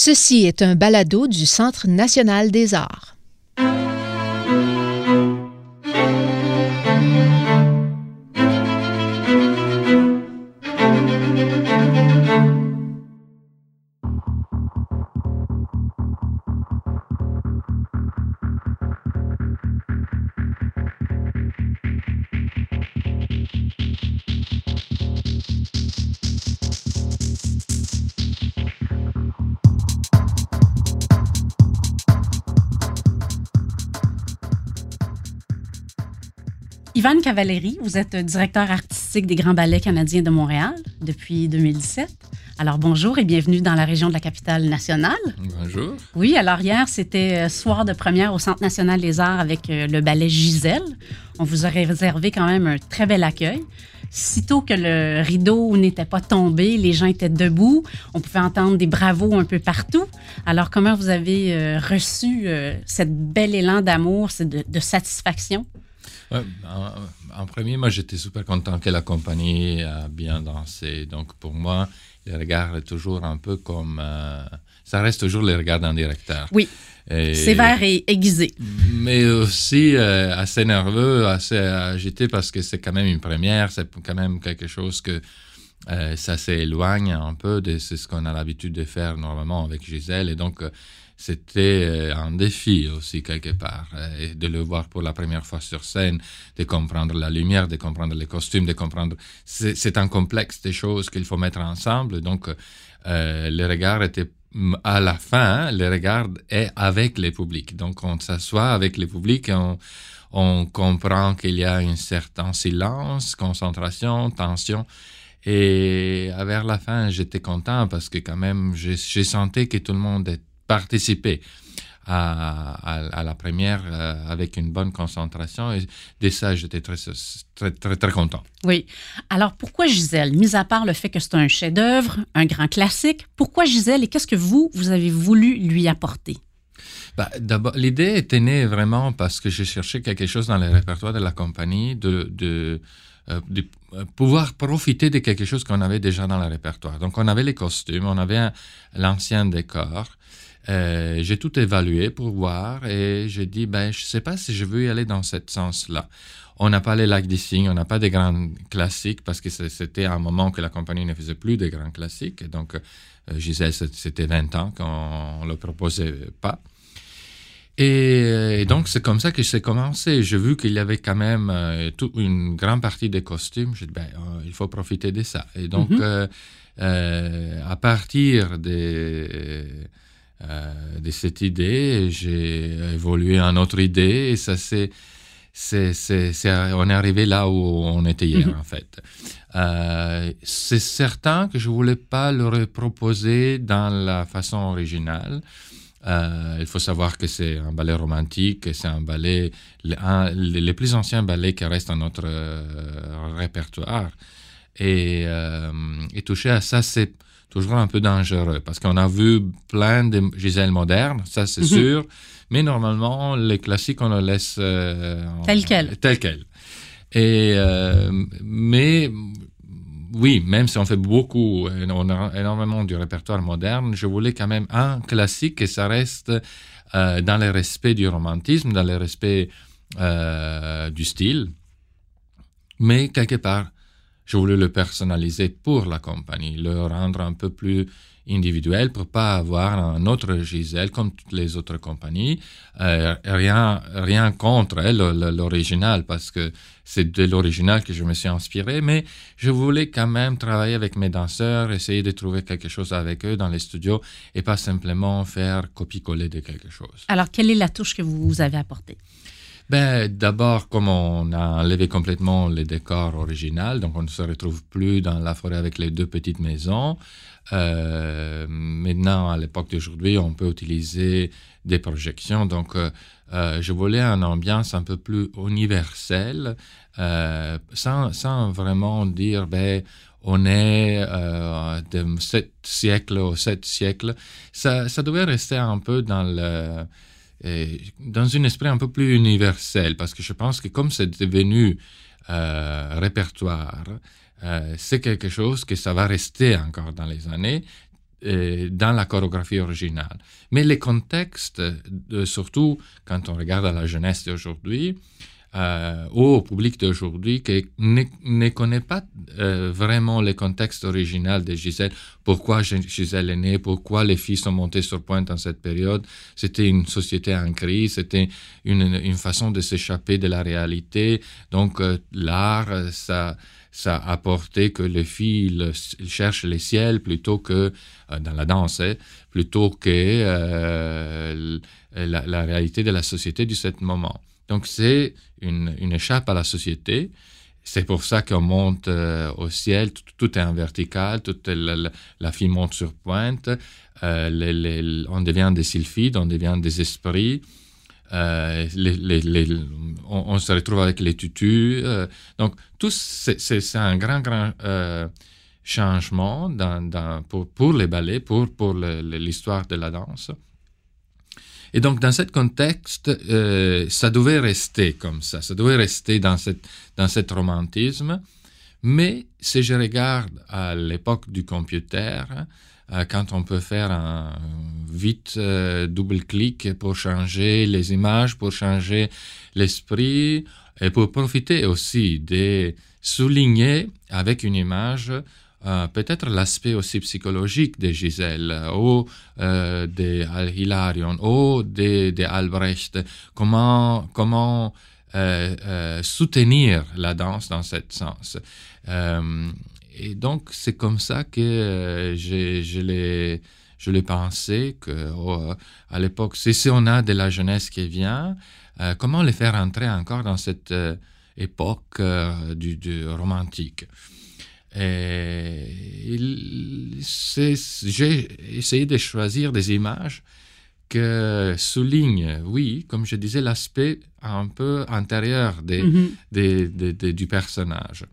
Ceci est un balado du Centre national des arts. Yvan Cavallari, vous êtes directeur artistique des Grands Ballets canadiens de Montréal depuis 2017. Alors bonjour et bienvenue dans la région de la capitale nationale. Bonjour. Oui, alors hier, c'était euh, soir de première au Centre national des arts avec euh, le ballet Gisèle. On vous aurait réservé quand même un très bel accueil. Sitôt que le rideau n'était pas tombé, les gens étaient debout, on pouvait entendre des bravos un peu partout. Alors comment vous avez euh, reçu cette bel élan d'amour, de, de satisfaction? Ouais, en, premier, moi, j'étais super content que la compagnie a bien dansé. Donc, pour moi, le regard est toujours un peu comme... Euh, ça reste toujours le regard d'un directeur. Oui. Sévère et aiguisé. Mais aussi euh, assez nerveux, assez agité parce que c'est quand même une première, c'est quand même quelque chose que euh, ça s'éloigne un peu de ce qu'on a l'habitude de faire normalement avec Gisèle. Et donc, c'était euh, un défi aussi quelque part. Euh, de le voir pour la première fois sur scène, de comprendre la lumière, de comprendre les costumes, de comprendre... C'est un complexe de choses qu'il faut mettre ensemble. Donc, euh, le regard était à la fin, le regard est avec les publics. Donc, on s'assoit avec les publics et on, on comprend qu'il y a un certain silence, concentration, tension. Et vers la fin, j'étais content parce que quand même, j'ai senti que tout le monde était participer à, la première euh, avec une bonne concentration. Et de ça, j'étais très, très, très, très content. Oui. Alors, pourquoi Gisèle? Mis à part le fait que c'est un chef-d'œuvre, un grand classique, pourquoi Gisèle et qu'est-ce que vous, vous avez voulu lui apporter? Bah, D'abord, l'idée était née vraiment parce que j'ai cherché quelque chose dans le répertoire de la compagnie de, de euh, de pouvoir profiter de quelque chose qu'on avait déjà dans le répertoire. Donc, on avait les costumes, on avait l'ancien décor, euh, j'ai tout évalué pour voir et j'ai dit, ben, je ne sais pas si je veux y aller dans ce sens-là. On n'a pas les lacs des signes, on n'a pas des grands classiques parce que c'était un moment que la compagnie ne faisait plus de grands classiques. Et donc, euh, Gisèle, c'était 20 ans qu'on ne le proposait pas. Et, donc, c'est comme ça que j'ai commencé. J'ai vu qu'il y avait quand même euh, toute une grande partie des costumes. J'ai dit, ben, il faut profiter de ça. Et donc, mm-hmm. à partir des euh, de cette idée. J'ai évolué en autre idée et ça c'est c'est, on est arrivé là où on était hier, mhm. en fait. Euh, c'est certain que je voulais pas le reproposer dans la façon originale. Euh, il faut savoir que c'est un ballet romantique, c'est un ballet, les plus anciens ballets qui restent dans notre répertoire. Et, et toucher à ça, c'est toujours un peu dangereux parce qu'on a vu plein de Gisèle modernes, ça c'est mhm. sûr, mais normalement, les classiques, on les laisse euh, tel quel. Tel quel. Et, euh, mais oui, même si on fait beaucoup, on a énormément du répertoire moderne, je voulais quand même un classique et ça reste euh, dans le respect du romantisme, dans le respect du style, mais quelque part je voulais le personnaliser pour la compagnie, le rendre un peu plus individuel pour pas avoir un autre Gisèle comme toutes les autres compagnies. Euh, rien, rien contre elle, l'original, parce que c'est de l'original que je me suis inspiré, mais je voulais quand même travailler avec mes danseurs, essayer de trouver quelque chose avec eux dans les studios et pas simplement faire copie-coller de quelque chose. Alors, quelle est la touche que vous avez apportée? Ben, D'abord, comme on a enlevé complètement les décors originaux, donc on ne se retrouve plus dans la forêt avec les deux petites maisons. Euh, maintenant, à l'époque d'aujourd'hui, on peut utiliser des projections. Donc, euh, euh, je voulais une ambiance un peu plus universelle, sans, sans, vraiment dire, ben, on est de 7 siècles au 7 siècles. Ça, ça devait rester un peu dans le dans un esprit un peu plus universel, parce que je pense que comme c'est devenu euh, répertoire, euh, c'est quelque chose que ça va rester encore dans les années, dans la chorégraphie originale. Mais les contextes, surtout quand on regarde la jeunesse d'aujourd'hui, euh, au public d'aujourd'hui qui ne, connaît pas euh, vraiment le contexte original de Gisèle, pourquoi Gisèle est née, pourquoi les filles sont montées sur pointe en cette période? C'était une société en crise, c'était une, façon de s'échapper de la réalité. Donc euh, l'art, ça, ça a apporté que les filles cherchent les ciels plutôt que, dans la danse, hein, plutôt que la, réalité de la société de ce moment. Donc, c'est une, une, échappe à la société. C'est pour ça qu'on monte euh, au ciel, tout, est en vertical, toute la, la, fille monte sur pointe, euh, on devient des sylphides, on devient des esprits, euh, on, se retrouve avec les tutus. Donc, tout c'est un grand, grand changement pour, pour les ballets, pour, pour l'histoire de la danse. Et donc, dans ce contexte, euh, ça devait rester comme ça, ça devait rester dans, cette, dans cet romantisme. Mais si je regarde à l'époque du computer, euh, quand on peut faire un vite euh, double-clic pour changer les images, pour changer l'esprit, et pour profiter aussi de souligner avec une image euh, peut-être l'aspect aussi psychologique de Gisèle ou euh, de Hilarion ou de, de Albrecht, comment, comment euh, euh soutenir la danse dans ce sens. Euh, et donc, c'est comme ça que je, je l'ai je l'ai pensé que oh, à l'époque, si, si, on a de la jeunesse qui vient, comment les faire entrer encore dans cette époque du, du romantique? J'ai essayé de choisir des images que soulignent, oui, comme je disais, l'aspect un peu intérieur des, mm-hmm. des, des, du personnage.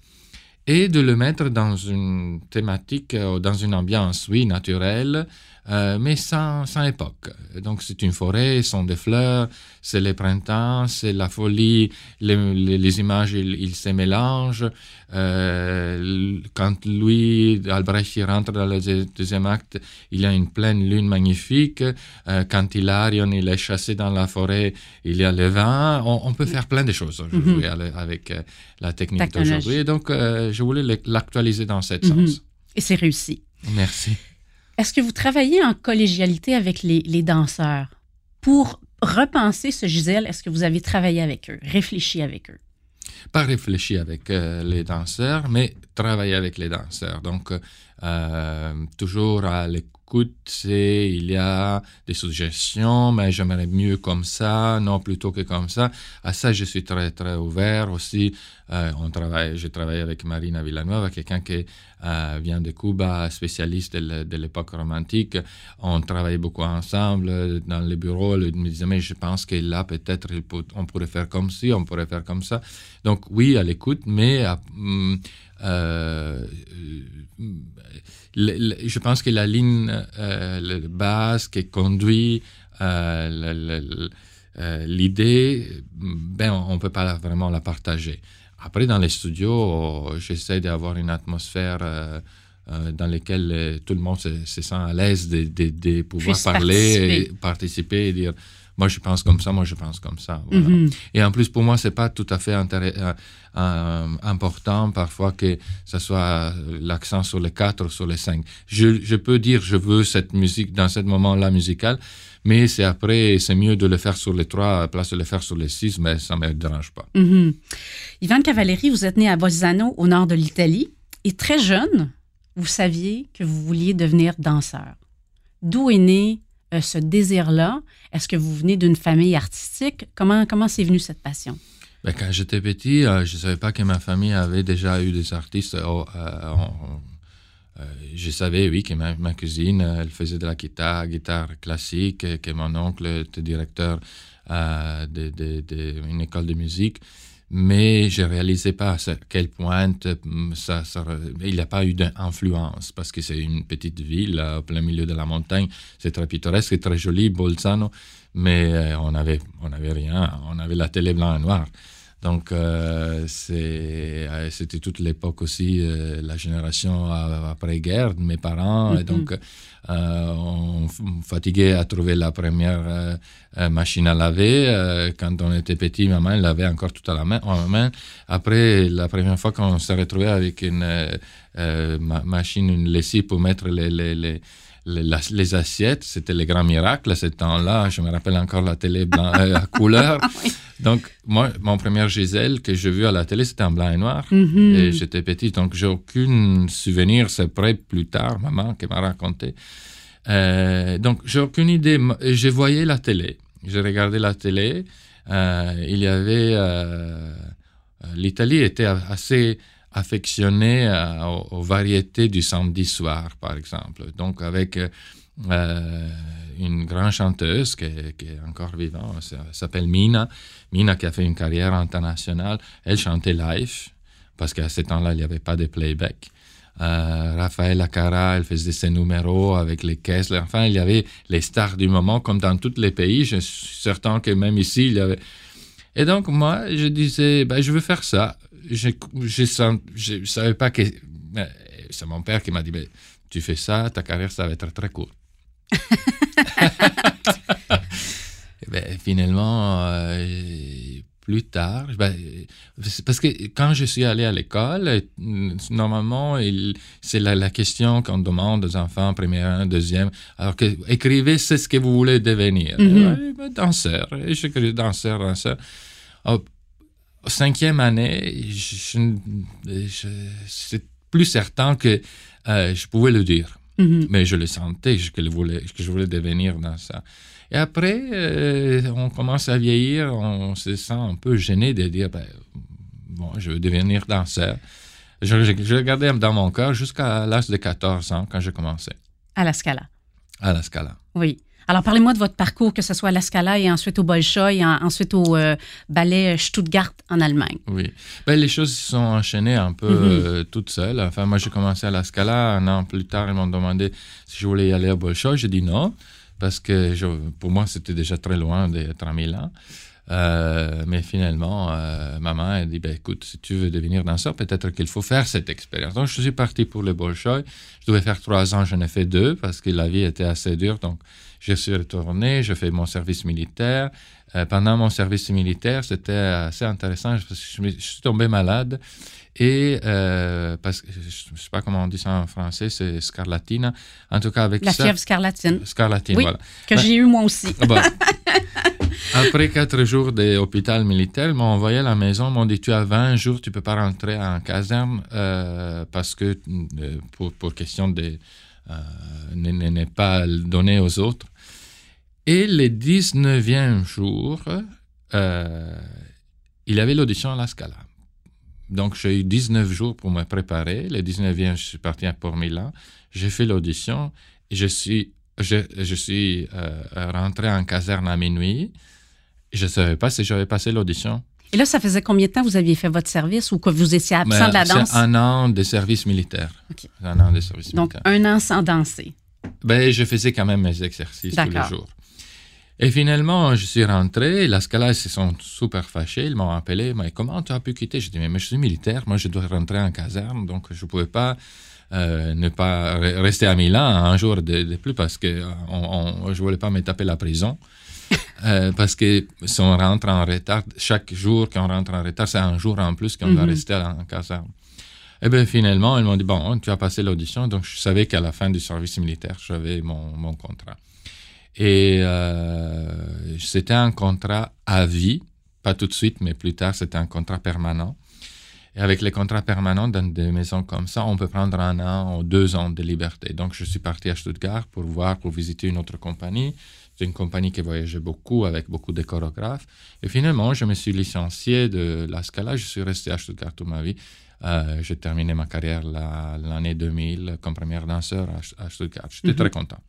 Et de le mettre dans une thématique, ou dans une ambiance, oui, naturelle, euh, mais sans, sans, époque. Donc c'est une forêt, ce sont des fleurs, c'est le printemps, c'est la folie, les, les, les images, ils, ils, se mélangent. Euh, quand lui, Albrecht, il rentre dans le deuxième acte, il y a une pleine lune magnifique. Euh, quand Hilarion, il est chassé dans la forêt, il y a le vin. On, on peut faire plein de choses aujourd'hui mm -hmm. avec euh, la technique d'aujourd'hui. Donc je voulais l'actualiser dans ce mm -hmm. sens. Et c'est réussi. Merci. Est-ce que vous travaillez en collégialité avec les, danseurs? Pour repenser ce Gisèle? Est-ce que vous avez travaillé avec eux, réfléchi avec eux? Pas réfléchi avec euh, les danseurs, mais travailler avec les danseurs. Donc, euh, toujours à l'écoute, il y a des suggestions, mais j'aimerais mieux comme ça, non plutôt que comme ça. À ça, je suis très, très ouvert aussi. Euh, on travaille, je travaille avec Marina Villanueva, quelqu'un qui euh, vient de Cuba, spécialiste de l'époque romantique. On travaille beaucoup ensemble dans les bureaux. Il me disait, mais je pense que là, peut-être, on pourrait faire comme ci, on pourrait faire comme ça. Donc, oui, à l'écoute, mais le, je pense que la ligne euh, base qui conduit euh, l'idée, ben, on ne peut pas vraiment la partager. Après, dans les studios, j'essaie d'avoir une atmosphère euh, euh, dans laquelle euh, tout le monde se, se sent à l'aise de, de, de, pouvoir parler, participer. Et, participer et dire moi je pense comme ça, moi je pense comme ça. Voilà. Mm -hmm. Et en plus, pour moi, c'est pas tout à fait euh, euh, important parfois que ce soit l'accent sur les quatre ou sur les cinq. Je, je peux dire je veux cette musique dans ce moment-là musical, mais c'est après, c'est mieux de le faire sur les trois à place de le faire sur les six, mais ça ne me dérange pas. Mm -hmm. Ivan Cavalleri, vous êtes né à Bolzano, au nord de l'Italie, et très jeune, vous saviez que vous vouliez devenir danseur. D'où est né euh, ce désir-là? Est-ce que vous venez d'une famille artistique? Comment, comment c'est venu cette passion? Ben, quand j'étais petit, euh, je ne savais pas que ma famille avait déjà eu des artistes. Euh, euh, je savais, oui, que ma, cousine, elle faisait de la guitare, guitare classique, que mon oncle était directeur d'une école de musique. Mais je réalisais pas à quel point ça, ça il n'y a pas eu d'influence parce que c'est une petite ville au plein milieu de la montagne. C'est très pittoresque, c'est très joli, Bolzano, mais euh, on n'avait on avait rien. On avait la télé blanc et noir. Donc, euh, euh, c'était toute l'époque aussi, euh, la génération après-guerre mes parents. Et Mhm. donc, euh, on fatiguait à trouver la première machine à laver. Quand on était petit, maman elle l'avait encore tout à la main, en main. Après, la première fois qu'on s'est retrouvé avec une ma- machine, une lessive pour mettre les, les, les, les, les assiettes, c'était le grand miracle à ce temps-là. Je me rappelle encore la télé blanc, euh, à couleur. Donc, moi, mon premier Gisèle que j'ai vu à la télé, c'était en blanc et noir. Mhm. Et j'étais petit, donc j'ai aucun souvenir. C'est après, plus tard, maman qui m'a raconté. Euh, donc, j'ai aucune idée. Je voyais la télé. J'ai regardé la télé. Euh, il y avait. euh, L'Italie était assez affectionnée aux variétés du samedi soir, par exemple. Donc, avec euh, une grande chanteuse qui est, encore vivante, s'appelle Mina. Mina qui a fait une carrière internationale. Elle chantait live, parce qu'à ce temps-là, il n'y avait pas de playback. Euh, Raphaël Acara, elle faisait ses numéros avec les caisses. Enfin, il y avait les stars du moment, comme dans tous les pays. Je suis certain que même ici, il y avait. Et donc, moi, je disais, ben, je veux faire ça. Je ne savais pas que. C'est mon père qui m'a dit, ben, tu fais ça, ta carrière, ça va être très court. Et ben, finalement, euh, plus tard, ben, parce que quand je suis allé à l'école, normalement, c'est la, la question qu'on demande aux enfants, première, deuxième. Alors que écrivez, c'est ce que vous voulez devenir. Mhm. Ouais, ben, danseur. Et j'écris danseur, danseur. Au- au cinquième année, je, je- je- c'est plus certain que euh, je pouvais le dire Mhm. mais je le sentais que, je voulais, que je voulais devenir dans ça. Et après, euh, on commence à vieillir, on se sent un peu gêné de dire, ben, bon, je veux devenir danseur. Je, je, je gardais dans mon cœur jusqu'à l'âge de 14 ans, quand j'ai commencé À la Scala. à la Scala. Oui. Alors, parlez-moi de votre parcours, que ce soit à la Scala et ensuite au Bolshoi et en- ensuite au euh, ballet Stuttgart en Allemagne. Oui. Ben, les choses se sont enchaînées un peu Mhm. euh, toutes seules. Enfin, moi, j'ai commencé à la Scala. Un an plus tard, ils m'ont demandé si je voulais y aller à Bolshoi. J'ai dit non, parce que je- pour moi, c'était déjà très loin d'être à Milan. Euh, mais finalement, euh, maman a dit, ben, écoute, si tu veux devenir danseur, peut-être qu'il faut faire cette expérience. Donc, je suis parti pour le Bolshoi. Je devais faire trois ans, j'en ai fait deux, parce que la vie était assez dure. Donc, je suis retourné, je fais mon service militaire. Euh, pendant mon service militaire, c'était assez intéressant parce que je, suis tombé malade. Et euh, parce que je ne sais pas comment on dit ça en français, c'est scarlatina. En tout cas, avec La ça. fièvre scarlatine, Scarlatine, Oui. voilà. que Ben- j'ai eu moi aussi. Ah Après quatre jours d'hôpital militaire, ils m'ont envoyé à la maison, ils m'ont dit Tu as 20 jours, tu peux pas rentrer en caserne euh, parce que, pour, pour question de euh, ne, ne- ne pas le donner aux autres. Et le 19e jour, euh, il y avait l'audition à la Scala. Donc, j'ai eu 19 jours pour me préparer. Le 19e, je suis parti pour Milan. J'ai fait l'audition. Je suis, je, je suis euh, rentré en caserne à minuit. Je ne savais pas si j'avais passé l'audition. Et là, ça faisait combien de temps vous aviez fait votre service ou que vous étiez absent Mais de la danse? Un an de service militaire. Un an de service Donc, militaire. un an sans danser. Ben, je faisais quand même mes exercices tous les jours. Et finalement, je suis rentré. La Scala, ils se sont super fâchés. Ils m'ont appelé. Mais comment tu as pu quitter? Je dis mais, mais je suis militaire. Moi, je dois rentrer en caserne. Donc, je ne pouvais pas euh, ne pas re- rester à Milan un jour de, de plus parce que on, on- je ne voulais pas me taper la prison. Euh, parce que si on rentre en retard, chaque jour qu'on rentre en retard, c'est un jour en plus qu'on doit Mhm. rester en caserne. Et bien finalement, ils m'ont dit, bon, tu as passé l'audition, donc je savais qu'à la fin du service militaire, j'avais mon, mon contrat. Et euh, c'était un contrat à vie, pas tout de suite, mais plus tard, c'était un contrat permanent. Et avec les contrats permanents dans des maisons comme ça, on peut prendre un an ou deux ans de liberté. Donc, je suis parti à Stuttgart pour voir, pour visiter une autre compagnie. C'est une compagnie qui voyageait beaucoup avec beaucoup de chorégraphes. Et finalement, je me suis licencié de la Scala. Je suis resté à Stuttgart toute ma vie. Euh, j'ai terminé ma carrière la- l'année 2000 comme première danseur à, à Stuttgart. J'étais Mhm. très content.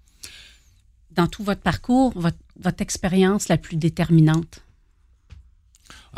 Dans tout votre parcours, votre, votre expérience la plus déterminante?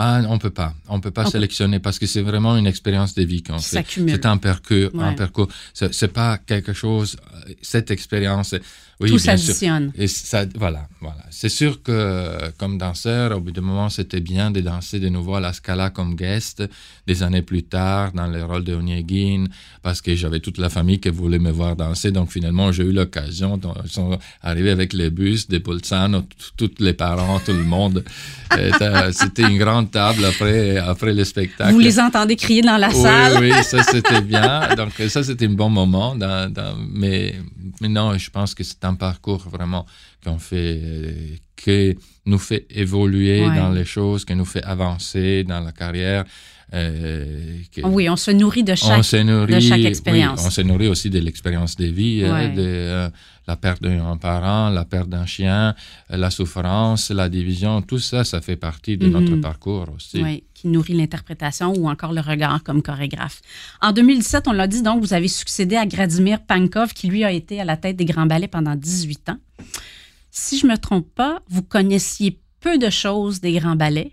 Ah, on peut pas. On peut pas On peut- sélectionner parce que c'est vraiment une expérience de vie qu'on fait. s'accumule. C'est un parcours. Un Ouais. parcours. C'est, c'est pas quelque chose. euh, Cette expérience. Oui, Tout s'additionne. Et ça, voilà, voilà. C'est sûr que comme danseur, au bout d'un moment, c'était bien de danser de nouveau à la Scala comme guest des années plus tard dans le rôle de Onegin parce que j'avais toute la famille qui voulait me voir danser. Donc finalement, j'ai eu l'occasion. Ils sont arrivés avec les bus de Bolzano, tous les parents, tout le monde. Euh, C'était une grande table après, après le spectacle. Vous les entendez crier dans la Oui, salle. oui, ça c'était bien. Donc ça c'était un bon moment. Dans, dans- mais, mais non, je pense que c'est un parcours vraiment qu'on fait, euh, qui nous fait évoluer Ouais. dans les choses, qui nous fait avancer dans la carrière. Euh, que- Oui, on se nourrit de on chaque. se nourrit, de chaque oui, expérience. on se nourrit aussi de l'expérience de vie, euh, Ouais. de euh, la perte d'un parent, la perte d'un chien, euh, la souffrance, la division, tout ça, ça fait partie de notre Mhm. parcours aussi. Oui, qui nourrit l'interprétation ou encore le regard comme chorégraphe. En 2017, on l'a dit, donc, vous avez succédé à Gradimir Pankov, qui lui a été à la tête des Grands Ballets pendant 18 ans. Si je ne me trompe pas, vous connaissiez peu de choses des Grands Ballets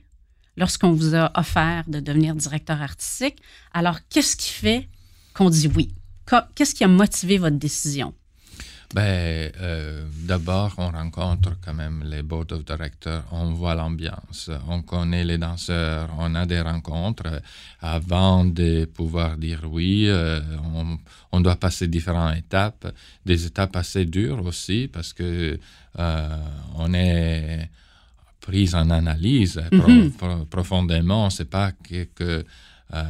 lorsqu'on vous a offert de devenir directeur artistique. Alors, qu'est-ce qui fait qu'on dit oui? Qu'est-ce qui a motivé votre décision? Ben, euh, d'abord, on rencontre quand même les board of directors, on voit l'ambiance, on connaît les danseurs, on a des rencontres. Avant de pouvoir dire oui, euh, on, on doit passer différentes étapes, des étapes assez dures aussi, parce que euh, on est pris en analyse Mhm. pro- profondément. C'est pas que, que euh,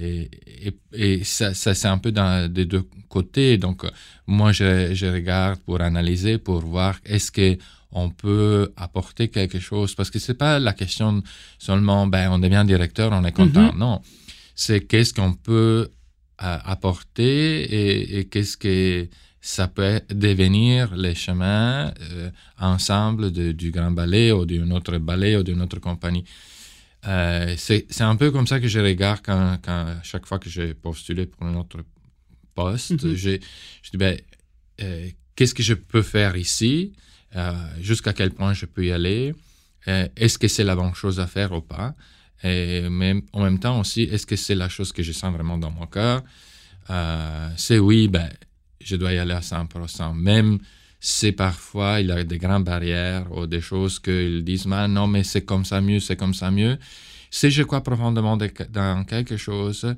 et, et, et ça, ça c'est un peu dans des deux côtés. Donc, moi, je, je regarde pour analyser, pour voir est-ce que on peut apporter quelque chose. Parce que c'est pas la question seulement, ben, on devient directeur, on est content. Non. C'est qu'est-ce qu'on peut euh, apporter et, et qu'est-ce que ça peut devenir les chemins euh, ensemble de- du grand ballet ou d'un autre ballet ou d'une autre compagnie. Euh, c'est un peu comme ça que je regarde quand, quand chaque fois que j'ai postulé pour un autre poste. J'ai- je dis, ben, euh, qu'est-ce que je peux faire ici? Euh, Jusqu'à quel point je peux y aller? Est-ce que c'est la bonne chose à faire ou pas? Et mais en même temps aussi, est-ce que c'est la chose que je sens vraiment dans mon cœur? Euh, c'est oui, ben, je dois y aller à 100%. Même si parfois il y a des grandes barrières ou des choses qu'ils disent, Ah, non, mais c'est comme ça mieux, c'est comme ça mieux. Si je crois profondément de- dans quelque chose,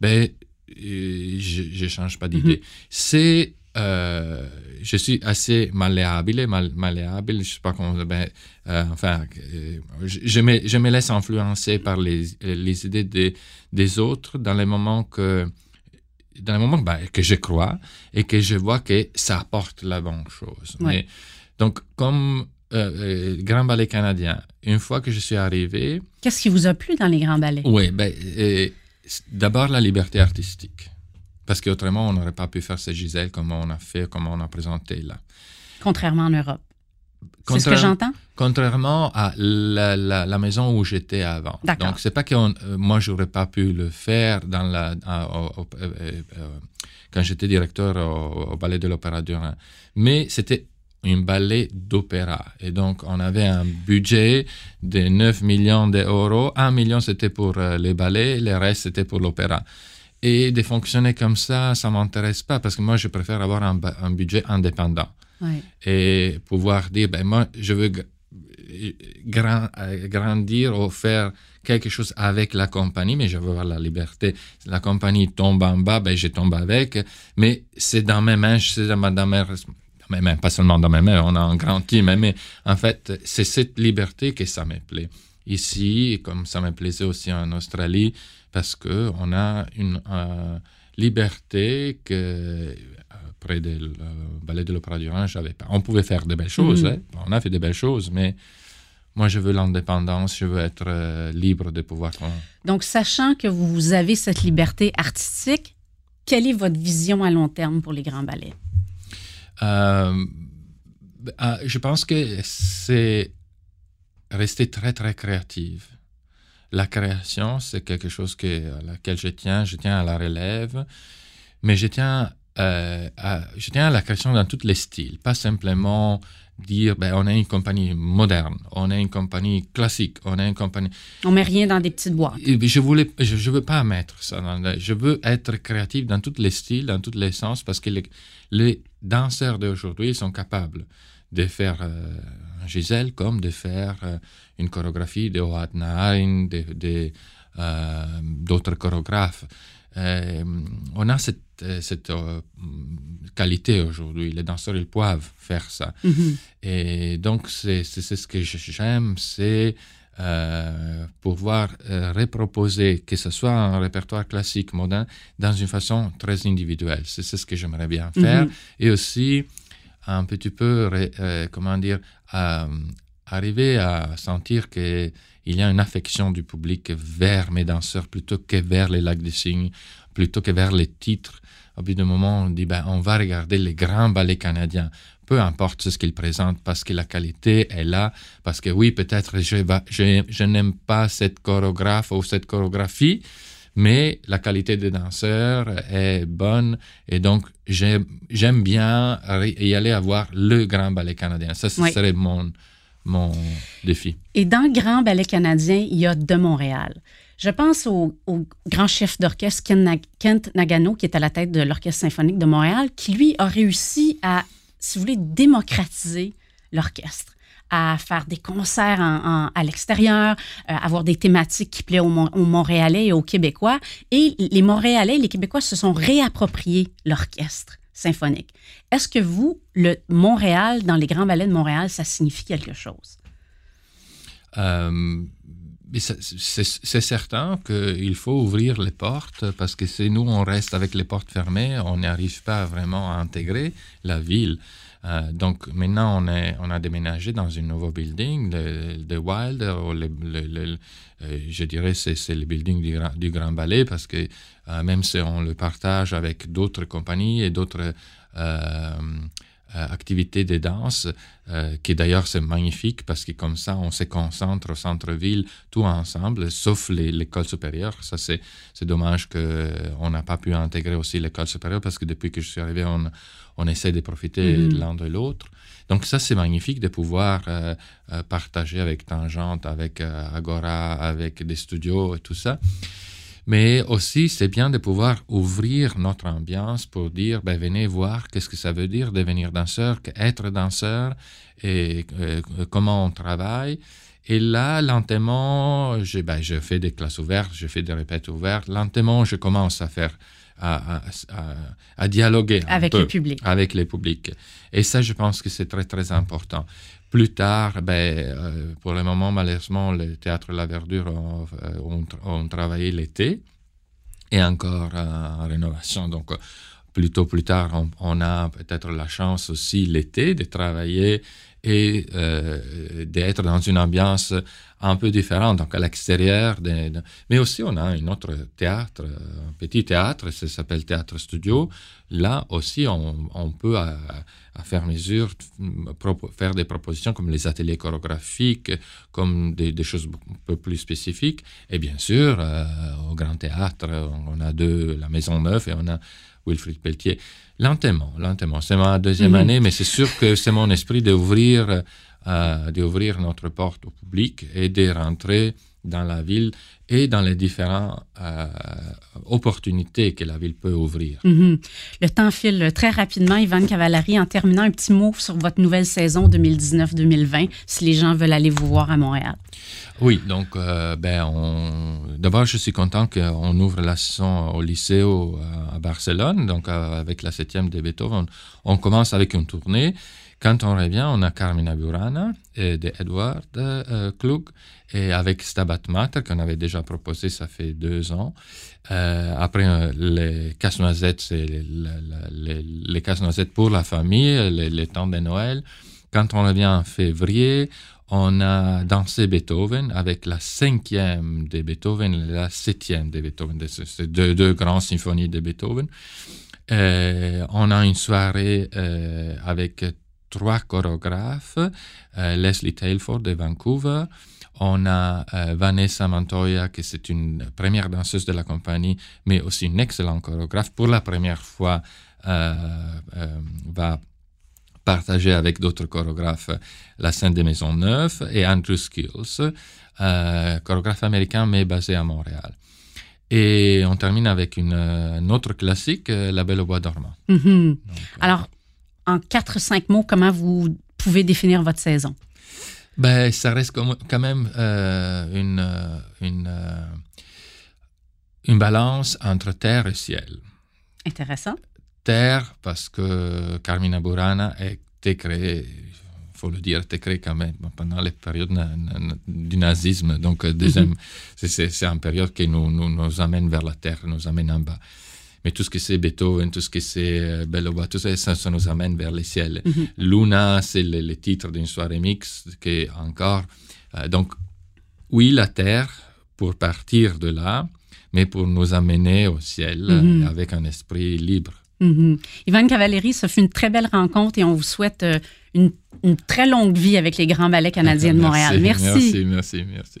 ben, euh, je ne change pas d'idée. C'est, euh, je suis assez malléable, mal- malléable, je sais pas comment, ben, euh, enfin, euh, je, je me, je me laisse influencer par les, les idées des, des autres dans les moments que, dans les moments ben, que je crois et que je vois que ça apporte la bonne chose. Ouais. Mais, donc, comme euh, euh, Grand Ballet canadien, une fois que je suis arrivé, Qu'est-ce qui vous a plu dans les Grands Ballets? oui, ben, euh, d'abord la liberté artistique. Parce qu'autrement, on n'aurait pas pu faire ces Gisèle comme on a fait, comme on a présenté là. Contrairement en Europe. C'est ce que Contraire- j'entends? Contrairement à la, la- la maison où j'étais avant. Donc, c'est pas que on- euh, moi, j'aurais pas pu le faire dans la, à- au- au- euh, euh, quand j'étais directeur au, au Ballet de l'Opéra du Rhin. Mais c'était un ballet d'opéra. Et donc, on avait un budget de 9 millions d'euros. 1 million, c'était pour les ballets, le reste, c'était pour l'opéra. Et de fonctionner comme ça, ça m'intéresse pas parce que moi, je préfère avoir un budget indépendant Et pouvoir dire, ben moi, je veux gr- grand- grandir ou faire quelque chose avec la compagnie, mais je veux avoir la liberté. La compagnie tombe en bas, ben je tombe avec, mais c'est dans mes mains, c'est dans, dans mes, pas seulement dans mes mains, on a un grand team, mais en fait, c'est cette liberté que ça me plaît. Ici, comme ça me plaisait aussi en Australie, parce que on a une euh, liberté que euh, près du ballet de l'Opéra du Rhin, j'avais pas. On pouvait faire de belles choses, Mhm. hein. on a fait de belles choses, mais moi, je veux l'indépendance, je veux être euh, libre de pouvoir. Donc, sachant que vous avez cette liberté artistique, quelle est votre vision à long terme pour les grands ballets? Euh, euh, je pense que c'est rester très, très créative. La création, c'est quelque chose que, à laquelle je tiens. Je tiens à la relève, mais je tiens euh, à, je tiens à la création dans tous les styles, pas simplement dire ben, on a une compagnie moderne, on a une compagnie classique, on a une compagnie. On met rien dans des petites boîtes. Je voulais, je, veux pas mettre ça. Dans je veux être créatif dans tous les styles, dans tous les sens, parce que les, les danseurs d'aujourd'hui sont capables de faire euh, un Gisèle comme de faire euh, une chorégraphie de Oad euh, d'autres chorégraphes. On a cette euh, cette euh, qualité aujourd'hui. Les danseurs, ils peuvent faire ça. Mhm. Et donc, c'est ce que j'aime, c'est euh, pouvoir reproposer, que ce soit un répertoire classique, moderne, dans une façon très individuelle. C'est ce que j'aimerais bien faire. Mhm. Et aussi, un petit peu, comment dire, arriver à sentir qu'il y a une affection du public vers mes danseurs plutôt que vers les lacs de signes, plutôt que vers les titres. Au bout d'un moment, on dit, ben, on va regarder les grands ballets canadiens, peu importe ce qu'ils présentent, parce que la qualité est là, parce que oui, peut-être je, je, je n'aime pas cette chorégraphe ou cette chorégraphie, mais la qualité des danseurs est bonne et donc j'aime bien y aller à voir le grand ballet canadien. Ça, ce serait mon, mon défi. Et dans le grand ballet canadien, il y a de Montréal. Je pense au, grand chef d'orchestre Kent Nagano, qui est à la tête de l'Orchestre symphonique de Montréal, qui lui a réussi à, si vous voulez, démocratiser l'orchestre à faire des concerts à l'extérieur, euh, avoir des thématiques qui plaisent aux, Montréalais et aux Québécois. Et les Montréalais et les Québécois se sont réappropriés l'orchestre symphonique. Est-ce que vous, le Montréal, dans les grands ballets de Montréal, ça signifie quelque chose? Euh, c'est certain qu'il faut ouvrir les portes parce que si nous, on reste avec les portes fermées, on n'arrive pas vraiment à intégrer la ville. Euh, donc maintenant, on, est, on a déménagé dans un nouveau building de, Wild, euh, je dirais c'est le building du, Grand Ballet parce que euh, même si on le partage avec d'autres compagnies et d'autres activité de danse, euh, qui d'ailleurs c'est magnifique parce que comme ça on se concentre au centre-ville tout ensemble, sauf l'école supérieure. Ça c'est dommage qu'on n'a pas pu intégrer aussi l'école supérieure parce que depuis que je suis arrivé, on, on essaie de profiter mm-hmm. l'un de l'autre. Donc ça c'est magnifique de pouvoir euh, partager avec Tangente, avec Agora, avec des studios et tout ça. Mais aussi, c'est bien de pouvoir ouvrir notre ambiance pour dire, ben, venez voir qu'est-ce que ça veut dire devenir danseur, être danseur et euh, comment on travaille. Et là, lentement, je, ben, je fais des classes ouvertes, je fais des répètes ouvertes. Lentement, je commence à faire, à, à, à, dialoguer avec le public. Avec les publics. Et ça, je pense que c'est très, très important. Plus tard, ben, euh, pour le moment, malheureusement, le théâtre La Verdure ont, euh, travaillé l'été et encore euh, en rénovation. Donc, plutôt plus tard, on, a peut-être la chance aussi l'été de travailler et d'être dans une ambiance un peu différente, donc à l'extérieur. Mais aussi, on a un autre théâtre, un petit théâtre, ça s'appelle Théâtre Studio. Là aussi, on, peut à faire mesure, faire des propositions comme les ateliers chorégraphiques, comme des, choses un peu plus spécifiques. Et bien sûr, euh, au Grand Théâtre, on a deux, la Maison Neuve et on a Wilfrid Pelletier. Lentement, lentement. C'est ma deuxième mhm. année, mais c'est sûr que c'est mon esprit d'ouvrir, euh, d'ouvrir notre porte au public et de rentrer dans la ville et dans les différentes euh, opportunités que la ville peut ouvrir. Mhm. Le temps file très rapidement, Ivan Cavallari. En terminant, un petit mot sur votre nouvelle saison 2019-2020, si les gens veulent aller vous voir à Montréal. Oui, donc, euh, ben, d'abord, je suis content qu'on ouvre la saison au lycée à Barcelone, donc euh, avec la septième de Beethoven. On commence avec une tournée. Quand on revient, on a Carmina Burana de Edward euh, Klug et avec Stabat Mater qu'on avait déjà proposé, ça fait deux ans. Euh, après, euh, les casse-noisettes, c'est les, les, casse-noisettes pour la famille, les, temps de Noël. Quand on revient en février, on a dansé Beethoven avec la cinquième de Beethoven et la septième de Beethoven. C'est deux, deux grandes symphonies de Beethoven. on a une soirée avec trois chorégraphes, Leslie Tailford de Vancouver, on a Vanessa Montoya, qui c'est une première danseuse de la compagnie, mais aussi une excellente chorégraphe. Pour la première fois, va partager avec d'autres chorégraphes la scène des Maisons Neuves et Andrew Skills, euh, chorégraphe américain mais basé à Montréal. Et on termine avec une, autre classique, euh, La Belle au bois dormant. Euh, Alors, en 4-5 mots, comment vous pouvez définir votre saison? Ben, ça reste quand même une, une, une balance entre terre et ciel. Intéressant terre parce que Carmina Burana a été créée, il faut le dire, a été créée quand même pendant les périodes du nazisme. Donc, euh, mhm. c'est une période qui nous, nous, nous, amène vers la terre, nous amène en bas. Mais tout ce que c'est Beethoven, tout ce que c'est euh, Belloba, tout ça, ça, nous amène vers les ciels. Mhm. Luna, c'est le, titre d'une soirée mixte qui est encore. Euh, donc, oui, la terre, pour partir de là, mais pour nous amener au ciel mhm. avec un esprit libre. Mm Yvonne Cavalieri, ça fut une très belle rencontre et on vous souhaite euh, une, une très longue vie avec les Grands Ballets canadiens de Montréal. Merci. Merci, merci, merci.